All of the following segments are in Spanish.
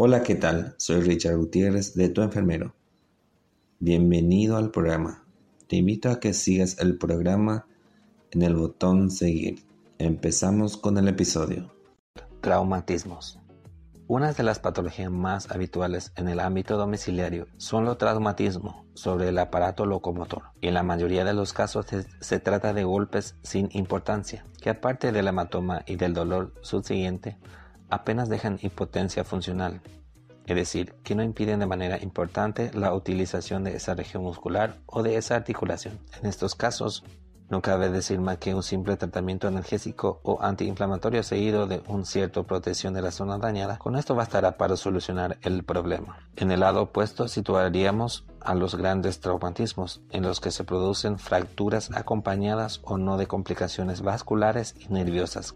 Hola, ¿qué tal? Soy Richard Gutiérrez de Tu Enfermero. Bienvenido al programa. Te invito a que sigas el programa en el botón seguir. Empezamos con el episodio. Traumatismos. Una de las patologías más habituales en el ámbito domiciliario son los traumatismos sobre el aparato locomotor. En la mayoría de los casos se trata de golpes sin importancia, que aparte del hematoma y del dolor subsiguiente, apenas dejan impotencia funcional, es decir, que no impiden de manera importante la utilización de esa región muscular o de esa articulación. En estos casos, no cabe decir más que un simple tratamiento analgésico o antiinflamatorio seguido de un cierto protección de la zona dañada, con esto bastará para solucionar el problema. En el lado opuesto situaríamos a los grandes traumatismos, en los que se producen fracturas acompañadas o no de complicaciones vasculares y nerviosas,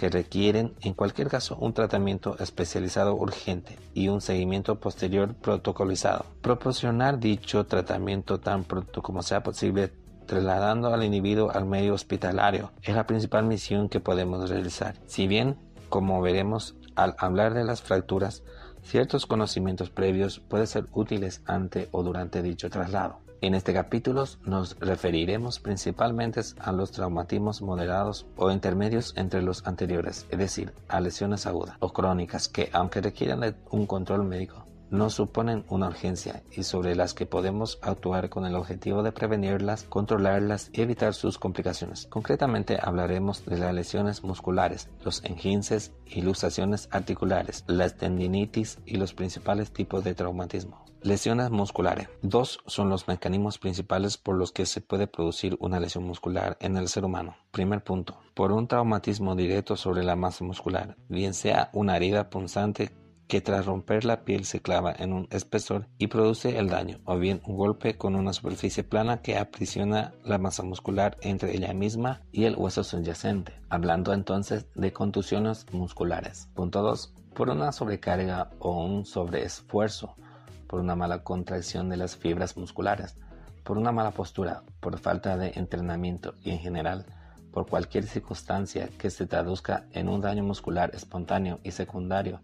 que requieren en cualquier caso un tratamiento especializado urgente y un seguimiento posterior protocolizado. Proporcionar dicho tratamiento tan pronto como sea posible trasladando al individuo al medio hospitalario es la principal misión que podemos realizar. Si bien, como veremos al hablar de las fracturas, ciertos conocimientos previos pueden ser útiles ante o durante dicho traslado. En este capítulo nos referiremos principalmente a los traumatismos moderados o intermedios entre los anteriores, es decir, a lesiones agudas o crónicas que, aunque requieran un control médico, no suponen una urgencia y sobre las que podemos actuar con el objetivo de prevenirlas, controlarlas y evitar sus complicaciones. Concretamente hablaremos de las lesiones musculares, los enginces y luxaciones articulares, las tendinitis y los principales tipos de traumatismo. Lesiones musculares. Dos son los mecanismos principales por los que se puede producir una lesión muscular en el ser humano. Primer punto. Por un traumatismo directo sobre la masa muscular, bien sea una herida punzante que tras romper la piel se clava en un espesor y produce el daño, o bien un golpe con una superficie plana que aprisiona la masa muscular entre ella misma y el hueso subyacente, hablando entonces de contusiones musculares. Punto 2. Por una sobrecarga o un sobreesfuerzo por una mala contracción de las fibras musculares, por una mala postura, por falta de entrenamiento y en general por cualquier circunstancia que se traduzca en un daño muscular espontáneo y secundario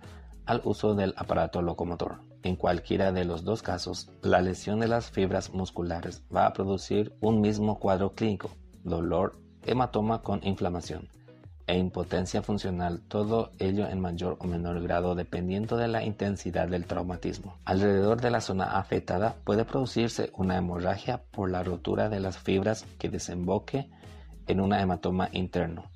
al uso del aparato locomotor. En cualquiera de los dos casos, la lesión de las fibras musculares va a producir un mismo cuadro clínico, dolor, hematoma con inflamación, e impotencia funcional, todo ello en mayor o menor grado dependiendo de la intensidad del traumatismo. Alrededor de la zona afectada puede producirse una hemorragia por la rotura de las fibras que desemboque en un hematoma interno.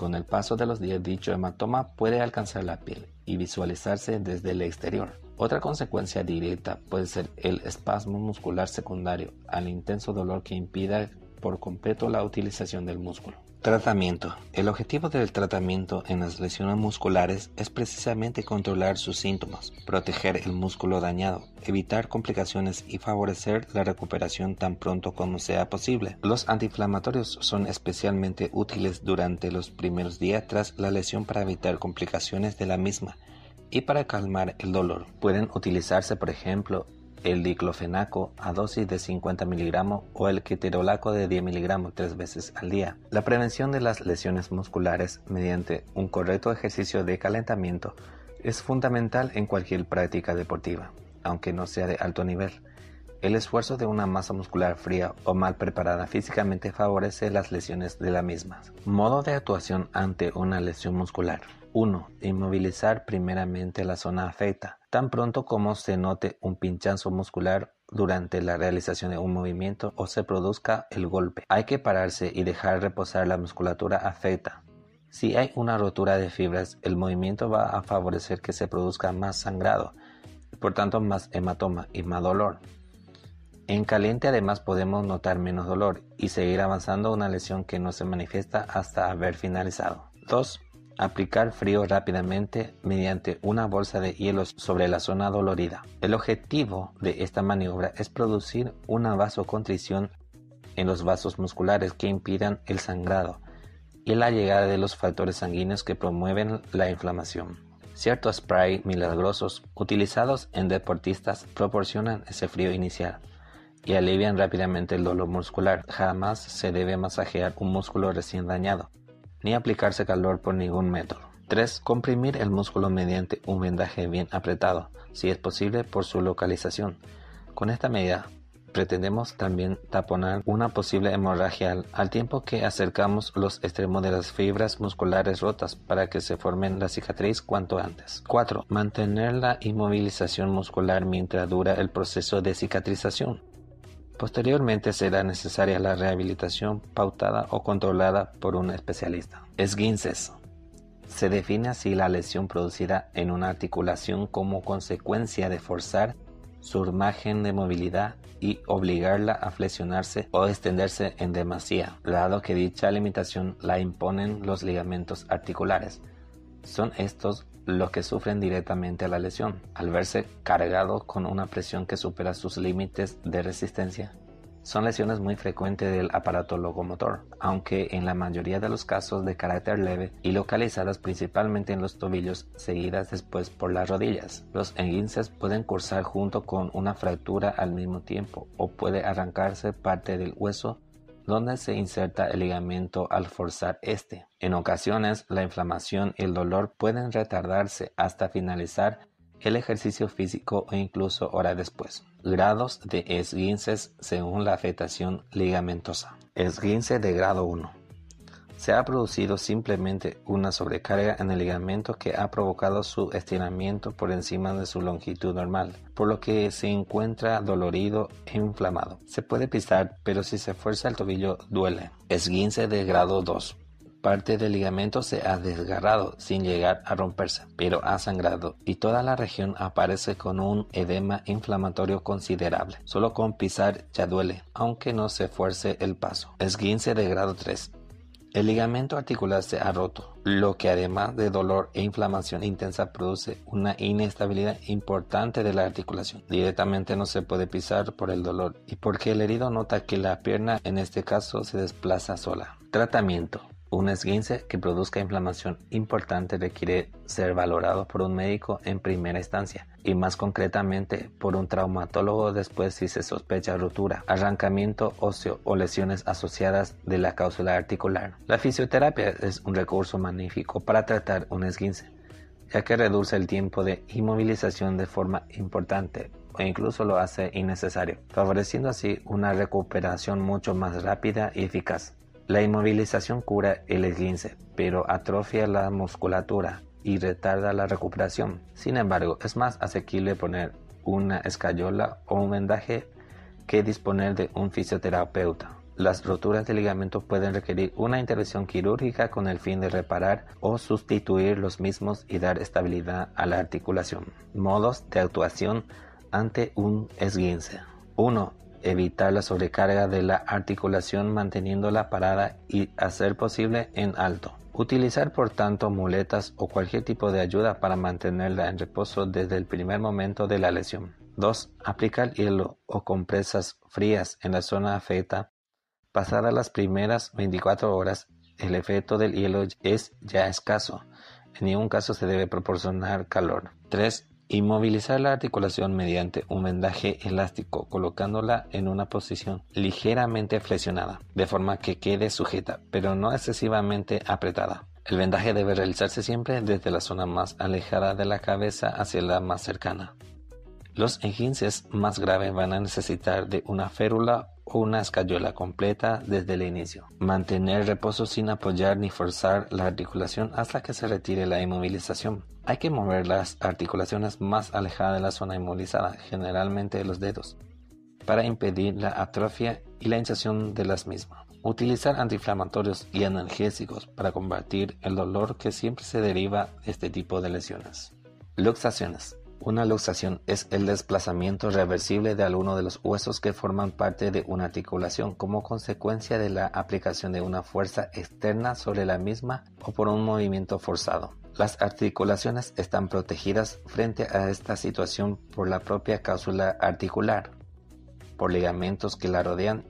Con el paso de los días dicho hematoma puede alcanzar la piel y visualizarse desde el exterior. Otra consecuencia directa puede ser el espasmo muscular secundario al intenso dolor que impida por completo la utilización del músculo. Tratamiento. El objetivo del tratamiento en las lesiones musculares es precisamente controlar sus síntomas, proteger el músculo dañado, evitar complicaciones y favorecer la recuperación tan pronto como sea posible. Los antiinflamatorios son especialmente útiles durante los primeros días tras la lesión para evitar complicaciones de la misma y para calmar el dolor. Pueden utilizarse, por ejemplo, el diclofenaco a dosis de 50 miligramos o el ketorolaco de 10 miligramos tres veces al día. La prevención de las lesiones musculares mediante un correcto ejercicio de calentamiento es fundamental en cualquier práctica deportiva, aunque no sea de alto nivel. El esfuerzo de una masa muscular fría o mal preparada físicamente favorece las lesiones de la misma. Modo de actuación ante una lesión muscular. 1. Inmovilizar primeramente la zona afecta. Tan pronto como se note un pinchazo muscular durante la realización de un movimiento o se produzca el golpe, hay que pararse y dejar reposar la musculatura afecta. Si hay una rotura de fibras, el movimiento va a favorecer que se produzca más sangrado, por tanto más hematoma y más dolor. En caliente además podemos notar menos dolor y seguir avanzando una lesión que no se manifiesta hasta haber finalizado. 2. Aplicar frío rápidamente mediante una bolsa de hielos sobre la zona dolorida. El objetivo de esta maniobra es producir una vasocontrición en los vasos musculares que impidan el sangrado y la llegada de los factores sanguíneos que promueven la inflamación. Ciertos spray milagrosos utilizados en deportistas proporcionan ese frío inicial y alivian rápidamente el dolor muscular. Jamás se debe masajear un músculo recién dañado ni aplicarse calor por ningún método. 3. Comprimir el músculo mediante un vendaje bien apretado, si es posible por su localización. Con esta medida pretendemos también taponar una posible hemorragia al, tiempo que acercamos los extremos de las fibras musculares rotas para que se formen la cicatriz cuanto antes. 4. Mantener la inmovilización muscular mientras dura el proceso de cicatrización. Posteriormente será necesaria la rehabilitación pautada o controlada por un especialista. Esguinces. Se define así la lesión producida en una articulación como consecuencia de forzar su margen de movilidad y obligarla a flexionarse o extenderse en demasía, dado que dicha limitación la imponen los ligamentos articulares. Son estos los que sufren directamente la lesión, al verse cargado con una presión que supera sus límites de resistencia. Son lesiones muy frecuentes del aparato locomotor, aunque en la mayoría de los casos de carácter leve y localizadas principalmente en los tobillos, seguidas después por las rodillas. Los enguinces pueden cursar junto con una fractura al mismo tiempo o puede arrancarse parte del hueso donde se inserta el ligamento al forzar este. En ocasiones, la inflamación y el dolor pueden retardarse hasta finalizar el ejercicio físico o incluso hora después. Grados de esguinces según la afectación ligamentosa. Esguince de grado 1. Se ha producido simplemente una sobrecarga en el ligamento que ha provocado su estiramiento por encima de su longitud normal, por lo que se encuentra dolorido e inflamado. Se puede pisar, pero si se fuerza el tobillo duele. Esguince de grado 2 parte del ligamento se ha desgarrado sin llegar a romperse, pero ha sangrado y toda la región aparece con un edema inflamatorio considerable. Solo con pisar ya duele, aunque no se fuerce el paso. Esguince de grado 3. El ligamento articular se ha roto, lo que además de dolor e inflamación intensa produce una inestabilidad importante de la articulación. Directamente no se puede pisar por el dolor y porque el herido nota que la pierna en este caso se desplaza sola. Tratamiento. Un esguince que produzca inflamación importante requiere ser valorado por un médico en primera instancia y más concretamente por un traumatólogo después si se sospecha ruptura, arrancamiento óseo o lesiones asociadas de la cáusula articular. La fisioterapia es un recurso magnífico para tratar un esguince, ya que reduce el tiempo de inmovilización de forma importante o incluso lo hace innecesario, favoreciendo así una recuperación mucho más rápida y eficaz. La inmovilización cura el esguince, pero atrofia la musculatura y retarda la recuperación. Sin embargo, es más asequible poner una escayola o un vendaje que disponer de un fisioterapeuta. Las roturas de ligamento pueden requerir una intervención quirúrgica con el fin de reparar o sustituir los mismos y dar estabilidad a la articulación. Modos de actuación ante un esguince. 1 evitar la sobrecarga de la articulación manteniéndola parada y hacer posible en alto. Utilizar por tanto muletas o cualquier tipo de ayuda para mantenerla en reposo desde el primer momento de la lesión. 2. Aplicar hielo o compresas frías en la zona afecta. Pasadas las primeras 24 horas, el efecto del hielo es ya escaso. En ningún caso se debe proporcionar calor. 3. Inmovilizar la articulación mediante un vendaje elástico colocándola en una posición ligeramente flexionada, de forma que quede sujeta, pero no excesivamente apretada. El vendaje debe realizarse siempre desde la zona más alejada de la cabeza hacia la más cercana. Los enginces más graves van a necesitar de una férula o una escayola completa desde el inicio. Mantener reposo sin apoyar ni forzar la articulación hasta que se retire la inmovilización. Hay que mover las articulaciones más alejadas de la zona inmovilizada, generalmente los dedos, para impedir la atrofia y la hinchazón de las mismas. Utilizar antiinflamatorios y analgésicos para combatir el dolor que siempre se deriva de este tipo de lesiones. Luxaciones. Una luxación es el desplazamiento reversible de alguno de los huesos que forman parte de una articulación como consecuencia de la aplicación de una fuerza externa sobre la misma o por un movimiento forzado. Las articulaciones están protegidas frente a esta situación por la propia cápsula articular, por ligamentos que la rodean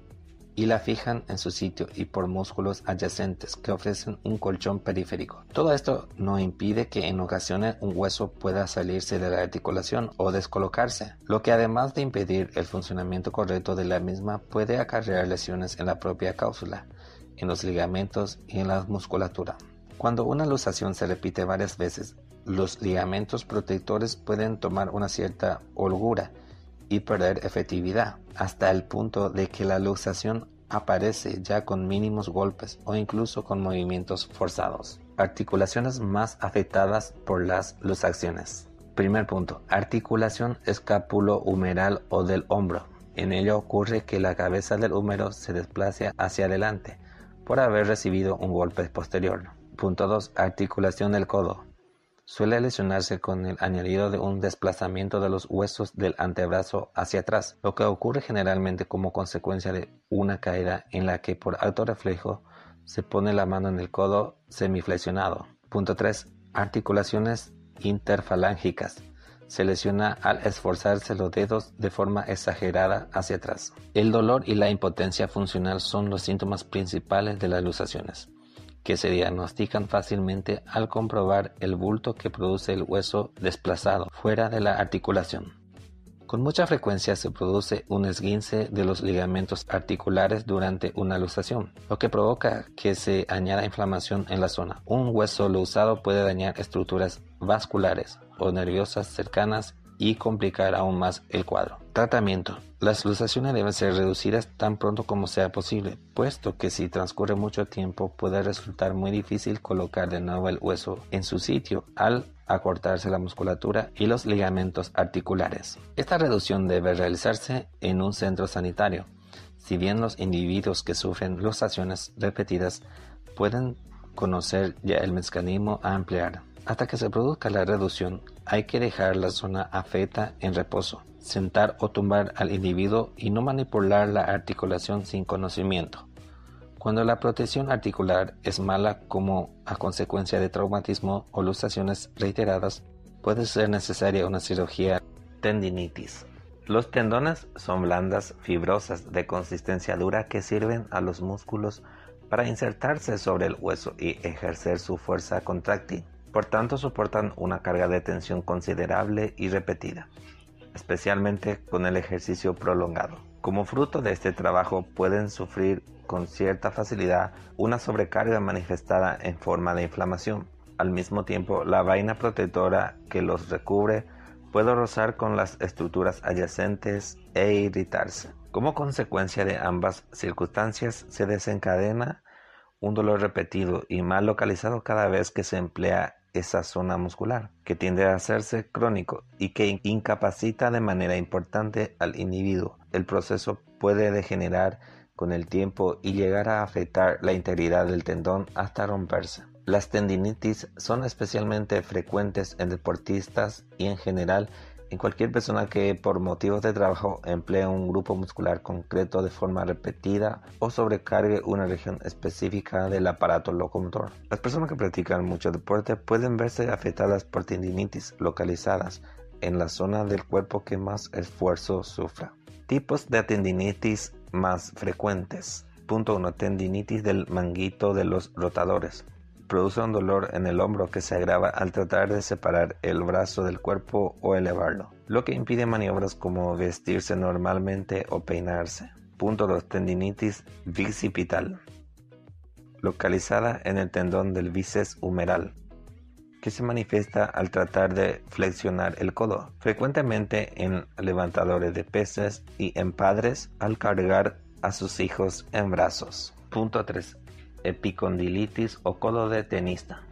y la fijan en su sitio y por músculos adyacentes que ofrecen un colchón periférico. Todo esto no impide que en ocasiones un hueso pueda salirse de la articulación o descolocarse, lo que además de impedir el funcionamiento correcto de la misma puede acarrear lesiones en la propia cápsula, en los ligamentos y en la musculatura. Cuando una luxación se repite varias veces, los ligamentos protectores pueden tomar una cierta holgura y perder efectividad, hasta el punto de que la luxación aparece ya con mínimos golpes o incluso con movimientos forzados. Articulaciones más afectadas por las luxaciones. Primer punto, articulación escapulo-humeral o del hombro. En ello ocurre que la cabeza del húmero se desplace hacia adelante por haber recibido un golpe posterior. Punto 2. Articulación del codo. Suele lesionarse con el añadido de un desplazamiento de los huesos del antebrazo hacia atrás, lo que ocurre generalmente como consecuencia de una caída en la que por alto reflejo se pone la mano en el codo semiflexionado. Punto 3. Articulaciones interfalángicas. Se lesiona al esforzarse los dedos de forma exagerada hacia atrás. El dolor y la impotencia funcional son los síntomas principales de las luxaciones que se diagnostican fácilmente al comprobar el bulto que produce el hueso desplazado fuera de la articulación. Con mucha frecuencia se produce un esguince de los ligamentos articulares durante una luxación, lo que provoca que se añada inflamación en la zona. Un hueso luxado puede dañar estructuras vasculares o nerviosas cercanas y complicar aún más el cuadro. Tratamiento. Las luxaciones deben ser reducidas tan pronto como sea posible, puesto que si transcurre mucho tiempo puede resultar muy difícil colocar de nuevo el hueso en su sitio al acortarse la musculatura y los ligamentos articulares. Esta reducción debe realizarse en un centro sanitario. Si bien los individuos que sufren luxaciones repetidas pueden conocer ya el mecanismo a emplear, hasta que se produzca la reducción, hay que dejar la zona afecta en reposo sentar o tumbar al individuo y no manipular la articulación sin conocimiento. Cuando la protección articular es mala como a consecuencia de traumatismo o luxaciones reiteradas, puede ser necesaria una cirugía tendinitis. Los tendones son blandas fibrosas de consistencia dura que sirven a los músculos para insertarse sobre el hueso y ejercer su fuerza contráctil. Por tanto, soportan una carga de tensión considerable y repetida especialmente con el ejercicio prolongado. Como fruto de este trabajo pueden sufrir con cierta facilidad una sobrecarga manifestada en forma de inflamación. Al mismo tiempo, la vaina protectora que los recubre puede rozar con las estructuras adyacentes e irritarse. Como consecuencia de ambas circunstancias se desencadena un dolor repetido y mal localizado cada vez que se emplea esa zona muscular, que tiende a hacerse crónico y que incapacita de manera importante al individuo. El proceso puede degenerar con el tiempo y llegar a afectar la integridad del tendón hasta romperse. Las tendinitis son especialmente frecuentes en deportistas y en general en cualquier persona que por motivos de trabajo emplea un grupo muscular concreto de forma repetida o sobrecargue una región específica del aparato locomotor. Las personas que practican mucho deporte pueden verse afectadas por tendinitis localizadas en la zona del cuerpo que más esfuerzo sufra. Tipos de tendinitis más frecuentes. Punto 1. Tendinitis del manguito de los rotadores produce un dolor en el hombro que se agrava al tratar de separar el brazo del cuerpo o elevarlo, lo que impide maniobras como vestirse normalmente o peinarse. Punto 2. Tendinitis bicipital, localizada en el tendón del bíceps humeral, que se manifiesta al tratar de flexionar el codo, frecuentemente en levantadores de pesas y en padres al cargar a sus hijos en brazos. Punto 3 epicondilitis o codo de tenista,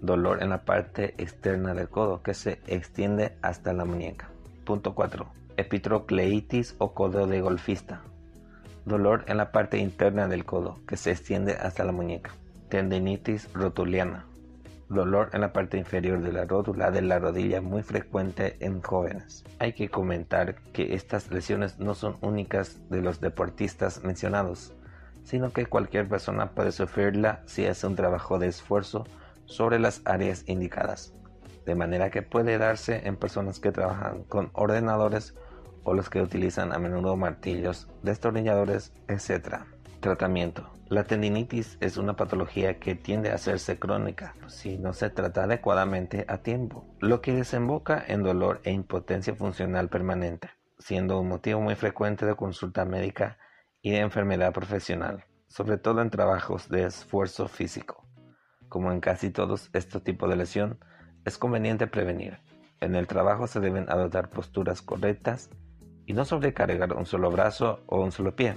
dolor en la parte externa del codo que se extiende hasta la muñeca. Punto 4. Epitrocleitis o codo de golfista, dolor en la parte interna del codo que se extiende hasta la muñeca. Tendinitis rotuliana, dolor en la parte inferior de la rótula de la rodilla muy frecuente en jóvenes. Hay que comentar que estas lesiones no son únicas de los deportistas mencionados, sino que cualquier persona puede sufrirla si hace un trabajo de esfuerzo sobre las áreas indicadas, de manera que puede darse en personas que trabajan con ordenadores o los que utilizan a menudo martillos, destornilladores, etc. Tratamiento. La tendinitis es una patología que tiende a hacerse crónica si no se trata adecuadamente a tiempo, lo que desemboca en dolor e impotencia funcional permanente, siendo un motivo muy frecuente de consulta médica y de enfermedad profesional, sobre todo en trabajos de esfuerzo físico. Como en casi todos estos tipos de lesión, es conveniente prevenir. En el trabajo se deben adoptar posturas correctas y no sobrecargar un solo brazo o un solo pie.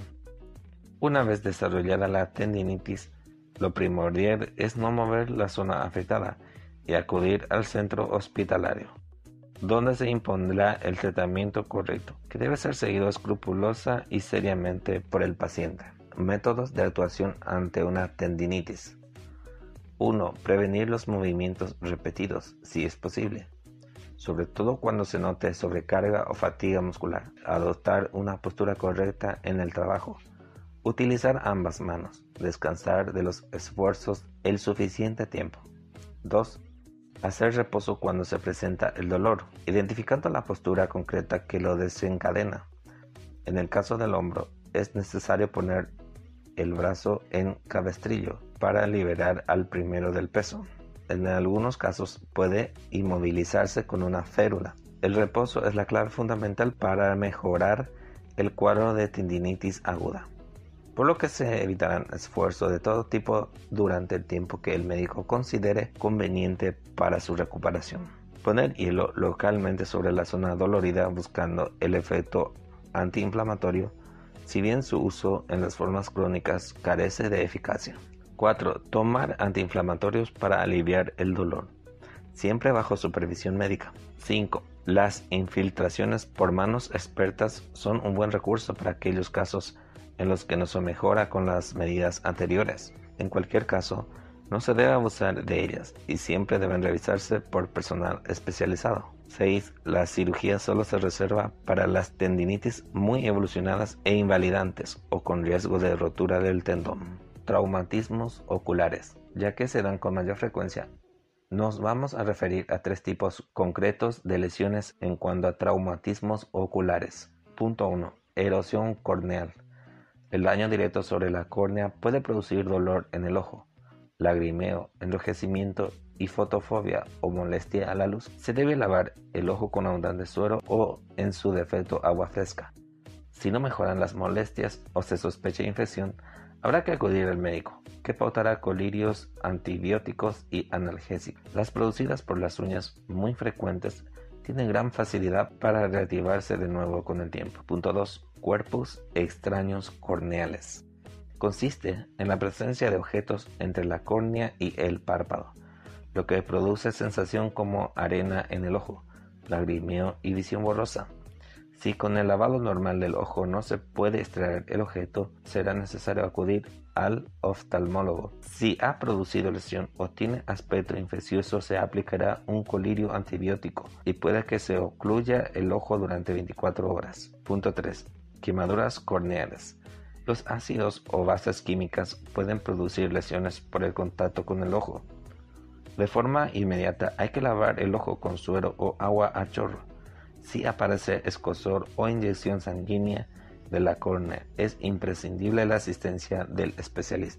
Una vez desarrollada la tendinitis, lo primordial es no mover la zona afectada y acudir al centro hospitalario, donde se impondrá el tratamiento correcto, que debe ser seguido escrupulosa y seriamente por el paciente. Métodos de actuación ante una tendinitis. 1. Prevenir los movimientos repetidos, si es posible, sobre todo cuando se note sobrecarga o fatiga muscular. Adoptar una postura correcta en el trabajo. Utilizar ambas manos. Descansar de los esfuerzos el suficiente tiempo. 2. Hacer reposo cuando se presenta el dolor, identificando la postura concreta que lo desencadena. En el caso del hombro, es necesario poner el brazo en cabestrillo para liberar al primero del peso. En algunos casos puede inmovilizarse con una férula. El reposo es la clave fundamental para mejorar el cuadro de tendinitis aguda, por lo que se evitarán esfuerzos de todo tipo durante el tiempo que el médico considere conveniente para su recuperación. Poner hielo localmente sobre la zona dolorida buscando el efecto antiinflamatorio, si bien su uso en las formas crónicas carece de eficacia. 4. Tomar antiinflamatorios para aliviar el dolor, siempre bajo supervisión médica. 5. Las infiltraciones por manos expertas son un buen recurso para aquellos casos en los que no se mejora con las medidas anteriores. En cualquier caso, no se debe abusar de ellas y siempre deben revisarse por personal especializado. 6. La cirugía solo se reserva para las tendinitis muy evolucionadas e invalidantes o con riesgo de rotura del tendón traumatismos oculares, ya que se dan con mayor frecuencia. Nos vamos a referir a tres tipos concretos de lesiones en cuanto a traumatismos oculares. Punto 1. Erosión corneal. El daño directo sobre la córnea puede producir dolor en el ojo, lagrimeo, enrojecimiento y fotofobia o molestia a la luz. Se debe lavar el ojo con abundante suero o, en su defecto, agua fresca. Si no mejoran las molestias o se sospecha infección, Habrá que acudir al médico, que pautará colirios, antibióticos y analgésicos. Las producidas por las uñas, muy frecuentes, tienen gran facilidad para reactivarse de nuevo con el tiempo. Punto 2. Cuerpos extraños corneales. Consiste en la presencia de objetos entre la córnea y el párpado, lo que produce sensación como arena en el ojo, lagrimeo y visión borrosa. Si con el lavado normal del ojo no se puede extraer el objeto, será necesario acudir al oftalmólogo. Si ha producido lesión o tiene aspecto infeccioso, se aplicará un colirio antibiótico y puede que se ocluya el ojo durante 24 horas. Punto 3. Quemaduras corneales. Los ácidos o bases químicas pueden producir lesiones por el contacto con el ojo. De forma inmediata hay que lavar el ojo con suero o agua a chorro si aparece escosor o inyección sanguínea de la córnea, es imprescindible la asistencia del especialista.